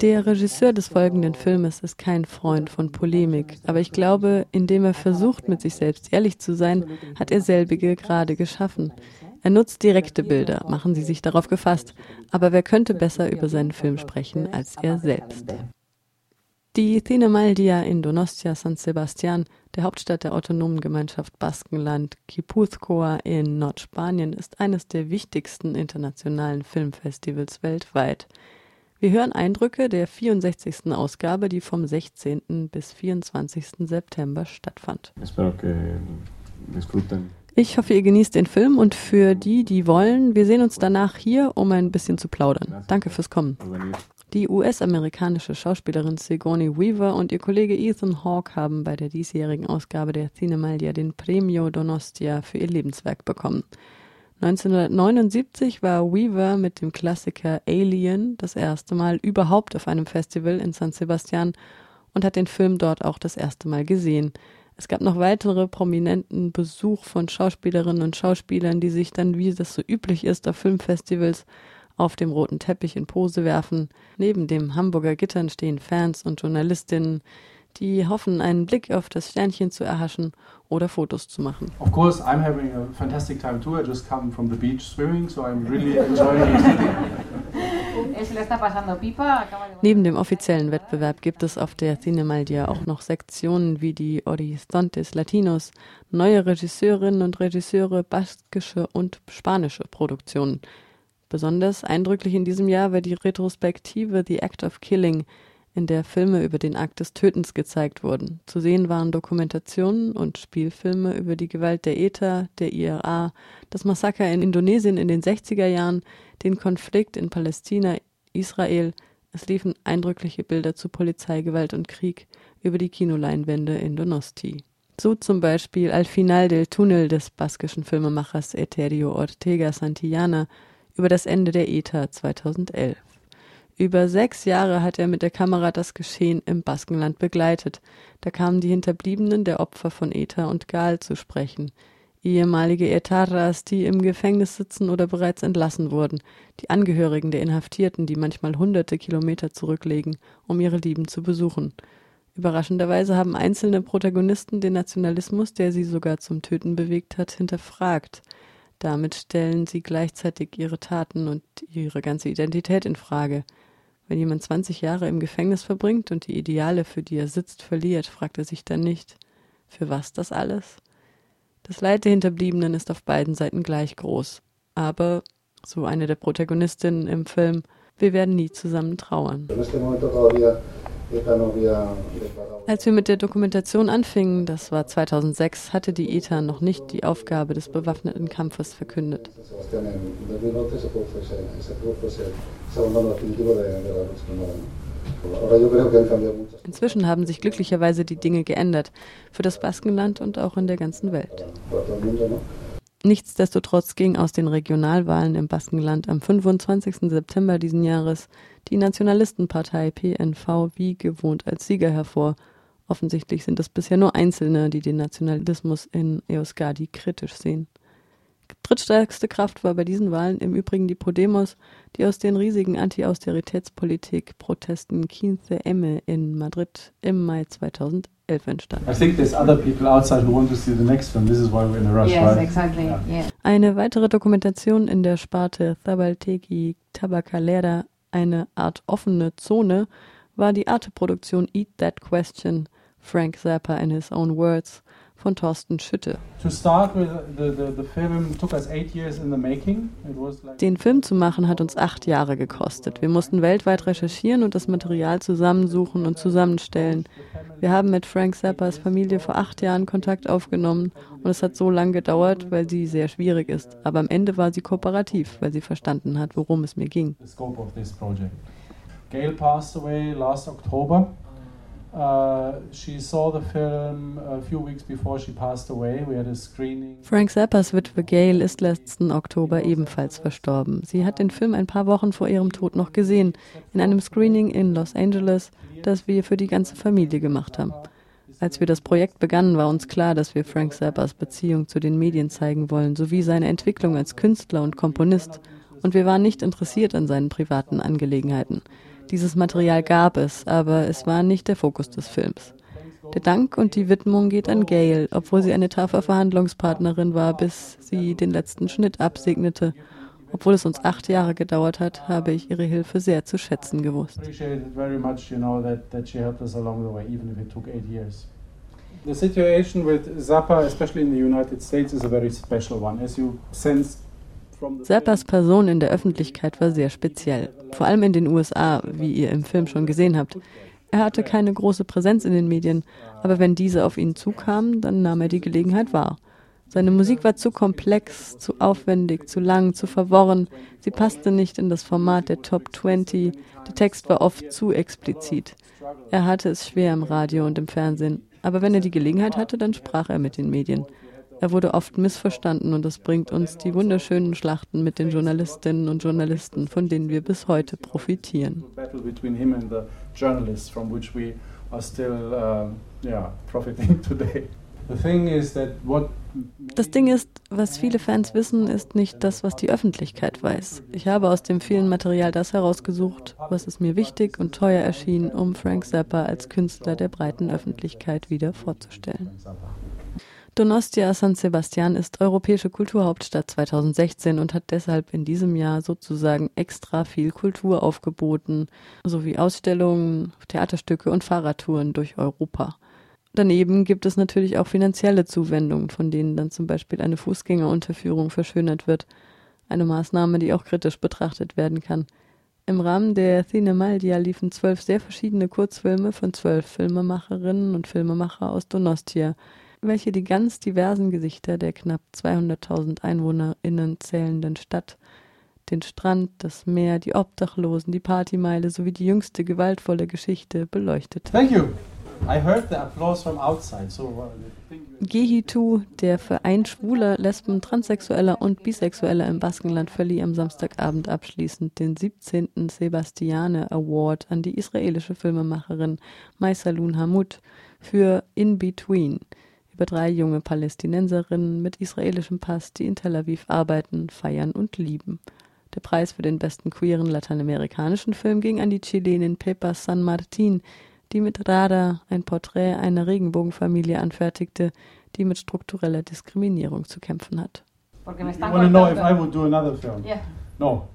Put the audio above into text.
Der Regisseur des folgenden Filmes ist kein Freund von Polemik, aber ich glaube, indem er versucht, mit sich selbst ehrlich zu sein, hat er selbige gerade geschaffen. Er nutzt direkte Bilder, machen Sie sich darauf gefasst, aber wer könnte besser über seinen Film sprechen als er selbst? Die Cinemaldia in Donostia San Sebastian, der Hauptstadt der autonomen Gemeinschaft Baskenland Guipúzcoa in Nordspanien, ist eines der wichtigsten internationalen Filmfestivals weltweit. Wir hören Eindrücke der 64. Ausgabe, die vom 16. bis 24. September stattfand. Ich hoffe, ihr genießt den Film und für die, die wollen, wir sehen uns danach hier, um ein bisschen zu plaudern. Danke fürs Kommen. Die US-amerikanische Schauspielerin Sigourney Weaver und ihr Kollege Ethan Hawke haben bei der diesjährigen Ausgabe der Cinemaldia den Premio Donostia für ihr Lebenswerk bekommen. 1979 war Weaver mit dem Klassiker Alien das erste Mal überhaupt auf einem Festival in San Sebastian und hat den Film dort auch das erste Mal gesehen. Es gab noch weitere prominenten Besuch von Schauspielerinnen und Schauspielern, die sich dann, wie das so üblich ist, auf Filmfestivals auf dem roten Teppich in Pose werfen. Neben dem Hamburger Gittern stehen Fans und Journalistinnen, die hoffen, einen Blick auf das Sternchen zu erhaschen oder Fotos zu machen. Of course, I'm having a fantastic time too. I just come from the beach swimming, so I'm really enjoying the city. Neben dem offiziellen Wettbewerb gibt es auf der Cinemaldia auch noch Sektionen wie die Horizontes Latinos, neue Regisseurinnen und Regisseure, baskische und spanische Produktionen. Besonders eindrücklich in diesem Jahr war die Retrospektive The Act of Killing, in der Filme über den Akt des Tötens gezeigt wurden. Zu sehen waren Dokumentationen und Spielfilme über die Gewalt der ETA, der IRA, das Massaker in Indonesien in den 60er Jahren, den Konflikt in Palästina, Israel. Es liefen eindrückliche Bilder zu Polizeigewalt und Krieg über die Kinoleinwände in Donosti. So zum Beispiel Al Final del Tunnel des baskischen Filmemachers Eterio Ortega Santillana, über das Ende der ETA 2011. Über sechs Jahre hat er mit der Kamera das Geschehen im Baskenland begleitet. Da kamen die Hinterbliebenen der Opfer von ETA und GAL zu sprechen. Ehemalige Etaras, die im Gefängnis sitzen oder bereits entlassen wurden, die Angehörigen der Inhaftierten, die manchmal hunderte Kilometer zurücklegen, um ihre Lieben zu besuchen. Überraschenderweise haben einzelne Protagonisten den Nationalismus, der sie sogar zum Töten bewegt hat, hinterfragt. Damit stellen sie gleichzeitig ihre Taten und ihre ganze Identität in Frage. Wenn jemand 20 Jahre im Gefängnis verbringt und die Ideale, für die er sitzt, verliert, fragt er sich dann nicht, für was das alles? Das Leid der Hinterbliebenen ist auf beiden Seiten gleich groß. Aber, so eine der Protagonistinnen im Film, wir werden nie zusammen trauern. Als wir mit der Dokumentation anfingen, das war 2006, hatte die ETA noch nicht die Aufgabe des bewaffneten Kampfes verkündet. Inzwischen haben sich glücklicherweise die Dinge geändert, für das Baskenland und auch in der ganzen Welt. Nichtsdestotrotz ging aus den Regionalwahlen im Baskenland am 25. September diesen Jahres die Nationalistenpartei PNV wie gewohnt als Sieger hervor. Offensichtlich sind es bisher nur Einzelne, die den Nationalismus in Euskadi kritisch sehen. Drittstärkste Kraft war bei diesen Wahlen im Übrigen die Podemos, die aus den riesigen Anti-Austeritätspolitik-Protesten 15 M in Madrid im Mai 2011 entstanden. Eine weitere Dokumentation in der Sparte Zabaltegi Tabacalera, eine Art offene Zone, war die Arte-Produktion Eat That Question, Frank Zappa in his own words, von Thorsten Schütte. Den Film zu machen hat uns acht Jahre gekostet. Wir mussten weltweit recherchieren und das Material zusammensuchen und zusammenstellen. Wir haben mit Frank Zappas Familie vor acht Jahren Kontakt aufgenommen und es hat so lange gedauert, weil sie sehr schwierig ist. Aber am Ende war sie kooperativ, weil sie verstanden hat, worum es mir ging. Gail passed away last October. Frank Zappas Witwe Gail ist letzten Oktober ebenfalls verstorben. Sie hat den Film ein paar Wochen vor ihrem Tod noch gesehen, in einem Screening in Los Angeles, das wir für die ganze Familie gemacht haben. Als wir das Projekt begannen, war uns klar, dass wir Frank Zappas Beziehung zu den Medien zeigen wollen, sowie seine Entwicklung als Künstler und Komponist und wir waren nicht interessiert an seinen privaten Angelegenheiten. Dieses Material gab es, aber es war nicht der Fokus des Films. Der Dank und die Widmung geht an Gail, obwohl sie eine taffe Verhandlungspartnerin war, bis sie den letzten Schnitt absegnete. Obwohl es uns acht Jahre gedauert hat, habe ich ihre Hilfe sehr zu schätzen gewusst. The situation with Zappa, especially in the United States, is a very special one. As you sensed Zappas Person in der Öffentlichkeit war sehr speziell, vor allem in den USA, wie ihr im Film schon gesehen habt. Er hatte keine große Präsenz in den Medien, aber wenn diese auf ihn zukamen, dann nahm er die Gelegenheit wahr. Seine Musik war zu komplex, zu aufwendig, zu lang, zu verworren. Sie passte nicht in das Format der Top 20. Der Text war oft zu explizit. Er hatte es schwer im Radio und im Fernsehen. Aber wenn er die Gelegenheit hatte, dann sprach er mit den Medien. Er wurde oft missverstanden und das bringt uns die wunderschönen Schlachten mit den Journalistinnen und Journalisten, von denen wir bis heute profitieren. Das Ding ist, was viele Fans wissen, ist nicht das, was die Öffentlichkeit weiß. Ich habe aus dem vielen Material das herausgesucht, was es mir wichtig und teuer erschien, um Frank Zappa als Künstler der breiten Öffentlichkeit wieder vorzustellen. Donostia San Sebastian ist europäische Kulturhauptstadt 2016 und hat deshalb in diesem Jahr sozusagen extra viel Kultur aufgeboten, sowie Ausstellungen, Theaterstücke und Fahrradtouren durch Europa. Daneben gibt es natürlich auch finanzielle Zuwendungen, von denen dann zum Beispiel eine Fußgängerunterführung verschönert wird, eine Maßnahme, die auch kritisch betrachtet werden kann. Im Rahmen der Cinemaldia liefen zwölf sehr verschiedene Kurzfilme von zwölf Filmemacherinnen und Filmemacher aus Donostia, welche die ganz diversen Gesichter der knapp 200.000 EinwohnerInnen zählenden Stadt, den Strand, das Meer, die Obdachlosen, die Partymeile sowie die jüngste gewaltvolle Geschichte beleuchtet. Thank you. I heard the applause from outside, so uh, Gehitu, der Verein Schwuler, Lesben, Transsexueller und Bisexueller im Baskenland verlieh am Samstagabend abschließend den 17. Sebastiane Award an die israelische Filmemacherin Maisalun Hamud für In Between – über drei junge Palästinenserinnen mit israelischem Pass, die in Tel Aviv arbeiten, feiern und lieben. Der Preis für den besten queeren lateinamerikanischen Film ging an die Chilenin Pepa San Martin, die mit Rada ein Porträt einer Regenbogenfamilie anfertigte, die mit struktureller Diskriminierung zu kämpfen hat. Porque me están know if I would do another film? Yeah. No.